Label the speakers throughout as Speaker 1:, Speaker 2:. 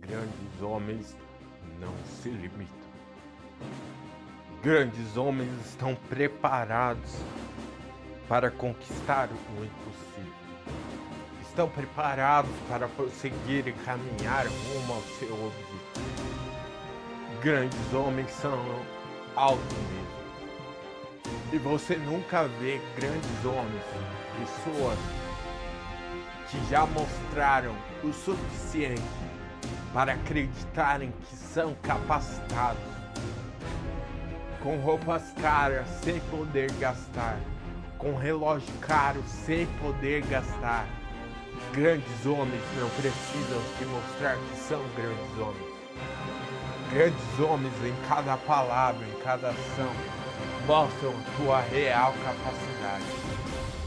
Speaker 1: Grandes homens não se limitam. Grandes homens estão preparados para conquistar o impossível. Estão preparados para prosseguir e caminhar rumo ao seu objetivo. Grandes homens são alto mesmo. E você nunca vê grandes homens, pessoas que já mostraram o suficiente para acreditarem que são capacitados, com roupas caras sem poder gastar, com relógio caro sem poder gastar. Grandes homens não precisam se mostrar que são grandes homens. Grandes homens em cada palavra, em cada ação, mostram tua real capacidade.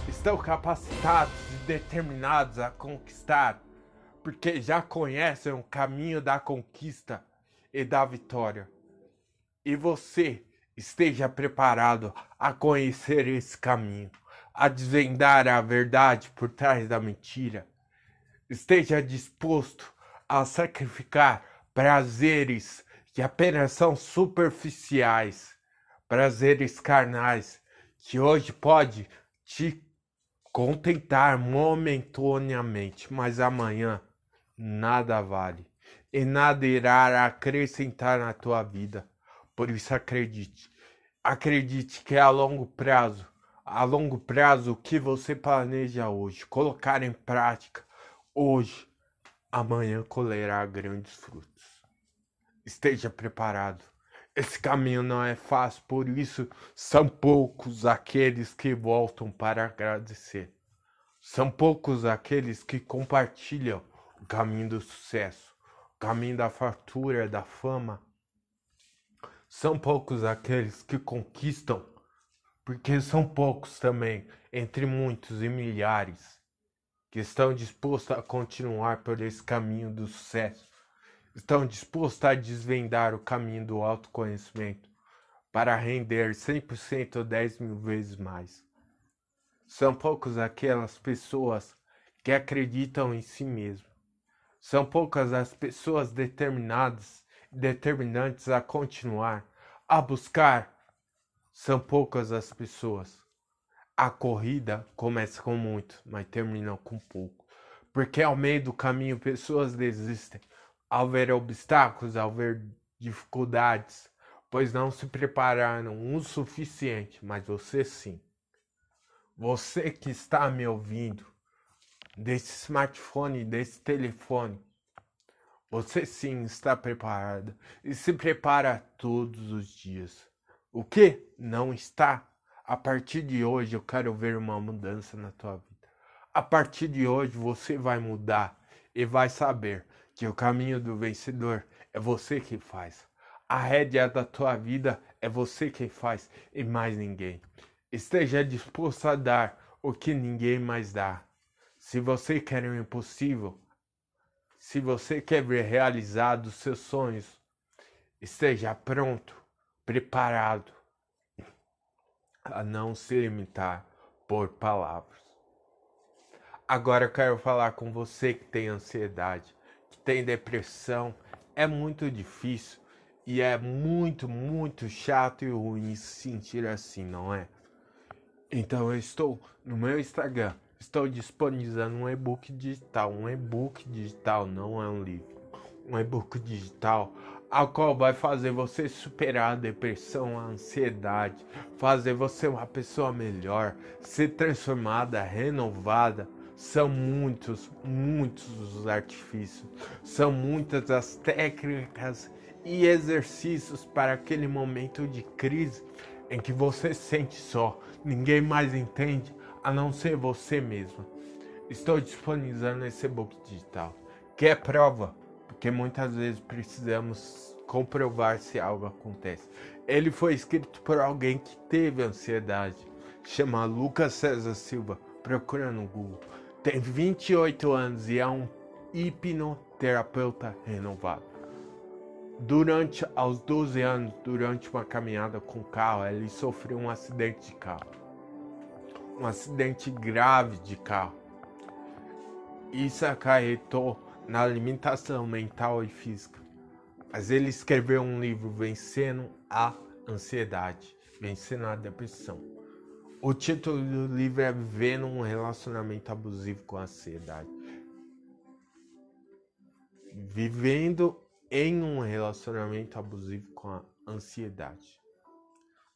Speaker 1: Estão capacitados determinados a conquistar, porque já conhecem o caminho da conquista e da vitória. E você esteja preparado a conhecer esse caminho, a desvendar a verdade por trás da mentira. Esteja disposto a sacrificar prazeres que apenas são superficiais, prazeres carnais, que hoje pode te contentar momentaneamente, mas amanhã nada vale e nada irá acrescentar na tua vida. Por isso acredite. Acredite que é a longo prazo, a longo prazo o que você planeja hoje, colocar em prática hoje, amanhã colherá grandes frutos. Esteja preparado. Esse caminho não é fácil, por isso são poucos aqueles que voltam para agradecer. São poucos aqueles que compartilham o caminho do sucesso, o caminho da fartura, da fama. São poucos aqueles que conquistam, porque são poucos também, entre muitos e milhares, que estão dispostos a continuar por esse caminho do sucesso estão dispostos a desvendar o caminho do autoconhecimento para render 100% ou 10 mil vezes mais. São poucos aquelas pessoas que acreditam em si mesmo. São poucas as pessoas determinadas determinantes a continuar, a buscar. São poucas as pessoas. A corrida começa com muito, mas termina com pouco. Porque ao meio do caminho pessoas desistem ao ver obstáculos, ao ver dificuldades, pois não se prepararam o suficiente, mas você sim. Você que está me ouvindo, desse smartphone, desse telefone, você sim está preparado e se prepara todos os dias. O que não está? A partir de hoje eu quero ver uma mudança na tua vida. A partir de hoje você vai mudar e vai saber que o caminho do vencedor é você quem faz. A rédea da tua vida é você quem faz e mais ninguém. Esteja disposto a dar o que ninguém mais dá. Se você quer o impossível, se você quer ver realizados seus sonhos, esteja pronto, preparado a não se limitar por palavras. Agora eu quero falar com você que tem ansiedade tem depressão, é muito difícil e é muito, muito chato e ruim se sentir assim, não é? Então eu estou no meu Instagram, estou disponibilizando um e-book digital, um e-book digital, não é um livro, um e-book digital, a qual vai fazer você superar a depressão, a ansiedade, fazer você uma pessoa melhor, ser transformada, renovada. São muitos, muitos os artifícios, são muitas as técnicas e exercícios para aquele momento de crise em que você sente só, ninguém mais entende a não ser você mesmo. Estou disponibilizando esse e-book digital, que é prova, porque muitas vezes precisamos comprovar se algo acontece. Ele foi escrito por alguém que teve ansiedade, chama Lucas César Silva, procura no Google tem 28 anos e é um hipnoterapeuta renovado. Durante aos 12 anos, durante uma caminhada com carro, ele sofreu um acidente de carro. Um acidente grave de carro. Isso acarretou na limitação mental e física. Mas ele escreveu um livro vencendo a ansiedade, vencendo a depressão. O título do livro é Vivendo um relacionamento abusivo com a ansiedade. Vivendo em um relacionamento abusivo com a ansiedade.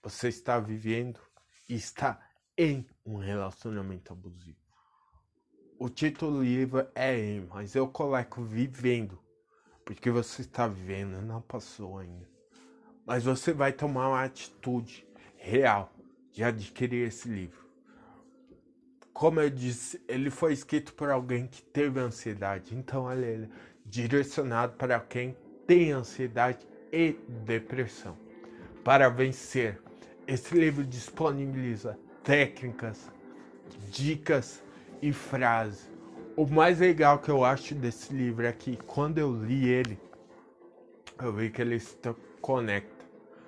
Speaker 1: Você está vivendo e está em um relacionamento abusivo. O título do livro é em, mas eu coloco vivendo, porque você está vivendo, não passou ainda. Mas você vai tomar uma atitude real de adquirir esse livro. Como eu disse, ele foi escrito por alguém que teve ansiedade, então ele é direcionado para quem tem ansiedade e depressão. Para vencer esse livro disponibiliza técnicas, dicas e frases. O mais legal que eu acho desse livro é que quando eu li ele, eu vi que ele se conecta.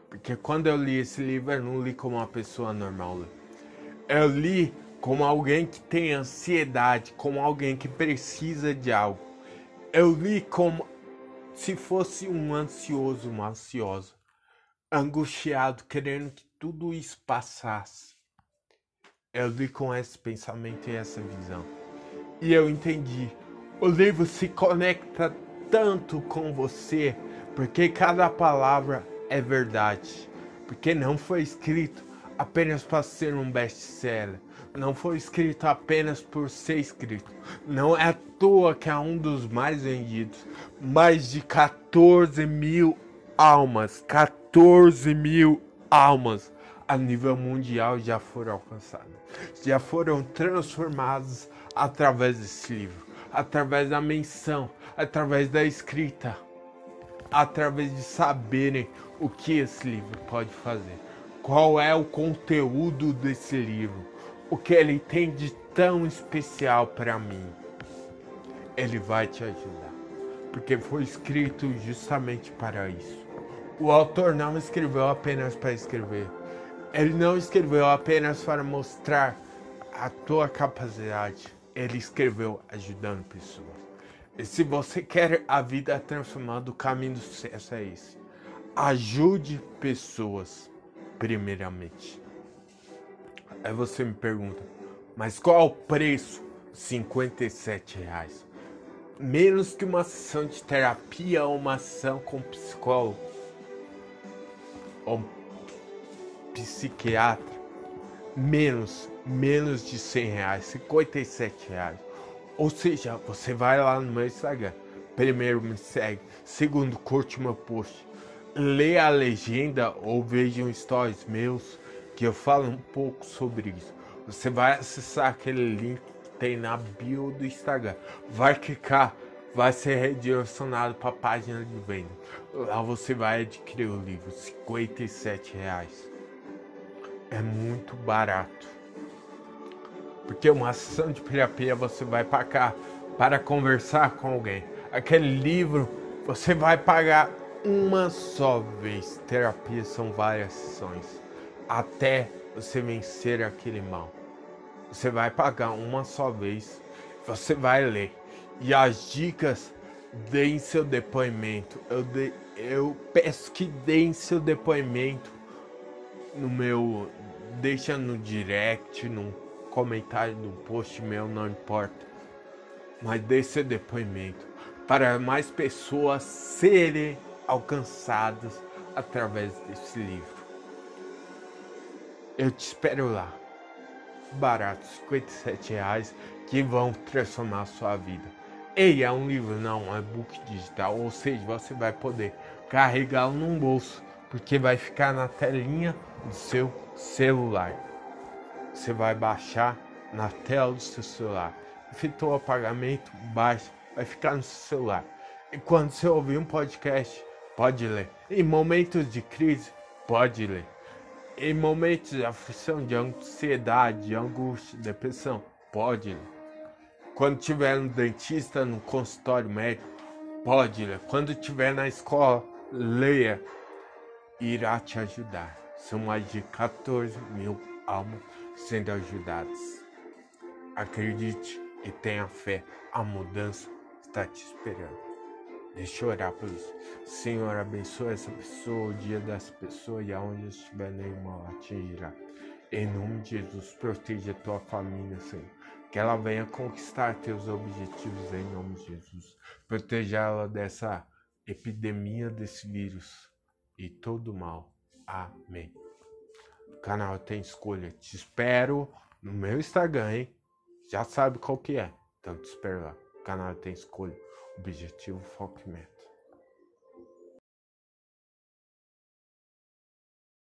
Speaker 1: Porque quando eu li esse livro, eu não li como uma pessoa normal. Eu li como alguém que tem ansiedade, como alguém que precisa de algo. Eu li como se fosse um ansioso, uma ansiosa angustiado, querendo que tudo isso passasse. Eu li com esse pensamento e essa visão. E eu entendi. O livro se conecta tanto com você, porque cada palavra é verdade. Porque não foi escrito apenas para ser um best-seller. Não foi escrito apenas por ser escrito. Não é à toa que é um dos mais vendidos. Mais de 14 mil almas. 14 14 mil almas a nível mundial já foram alcançadas, já foram transformadas através desse livro, através da menção, através da escrita, através de saberem o que esse livro pode fazer, qual é o conteúdo desse livro, o que ele tem de tão especial para mim. Ele vai te ajudar, porque foi escrito justamente para isso. O autor não escreveu apenas para escrever. Ele não escreveu apenas para mostrar a tua capacidade. Ele escreveu ajudando pessoas. E se você quer a vida transformada, o caminho do sucesso é esse. Ajude pessoas, primeiramente. Aí você me pergunta, mas qual é o preço? 57 reais. Menos que uma sessão de terapia ou uma ação com psicólogo ou psiquiatra, menos, menos de 100 reais, 57 reais. Ou seja, você vai lá no meu Instagram, primeiro me segue, segundo curte meu post, lê a legenda ou veja um stories meus que eu falo um pouco sobre isso. Você vai acessar aquele link que tem na bio do Instagram, vai clicar vai ser redirecionado para a página de venda. Lá você vai adquirir o livro, 57 reais. É muito barato. Porque uma ação de terapia você vai pagar para conversar com alguém. Aquele livro você vai pagar uma só vez. Terapia são várias sessões. Até você vencer aquele mal. Você vai pagar uma só vez. Você vai ler e as dicas, deem seu depoimento. Eu, de, eu peço que deem seu depoimento no meu. Deixa no direct, no comentário do post meu, não importa. Mas dê seu depoimento para mais pessoas serem alcançadas através desse livro. Eu te espero lá. Barato, 57 reais, que vão transformar a sua vida. Ei, é um livro, não, é e-book digital, ou seja, você vai poder carregá-lo num bolso, porque vai ficar na telinha do seu celular. Você vai baixar na tela do seu celular. Efetuou o pagamento, baixa, vai ficar no seu celular. E quando você ouvir um podcast, pode ler. Em momentos de crise, pode ler. Em momentos de aflição, de ansiedade, de angústia, depressão, pode ler. Quando tiver no dentista, no consultório médico, pode ler. Quando tiver na escola, leia. Irá te ajudar. São mais de 14 mil almas sendo ajudadas. Acredite e tenha fé. A mudança está te esperando. Deixa eu orar por isso. Senhor, abençoa essa pessoa, o dia dessa pessoa e aonde estiver nenhuma atingirá. Em nome de Jesus, proteja a tua família, Senhor. Que ela venha conquistar teus objetivos em nome de Jesus. Proteja ela dessa epidemia desse vírus e todo mal. Amém. O canal tem escolha. Te espero no meu Instagram, hein? Já sabe qual que é. Então te espero lá. O canal tem escolha. Objetivo Foco Meta.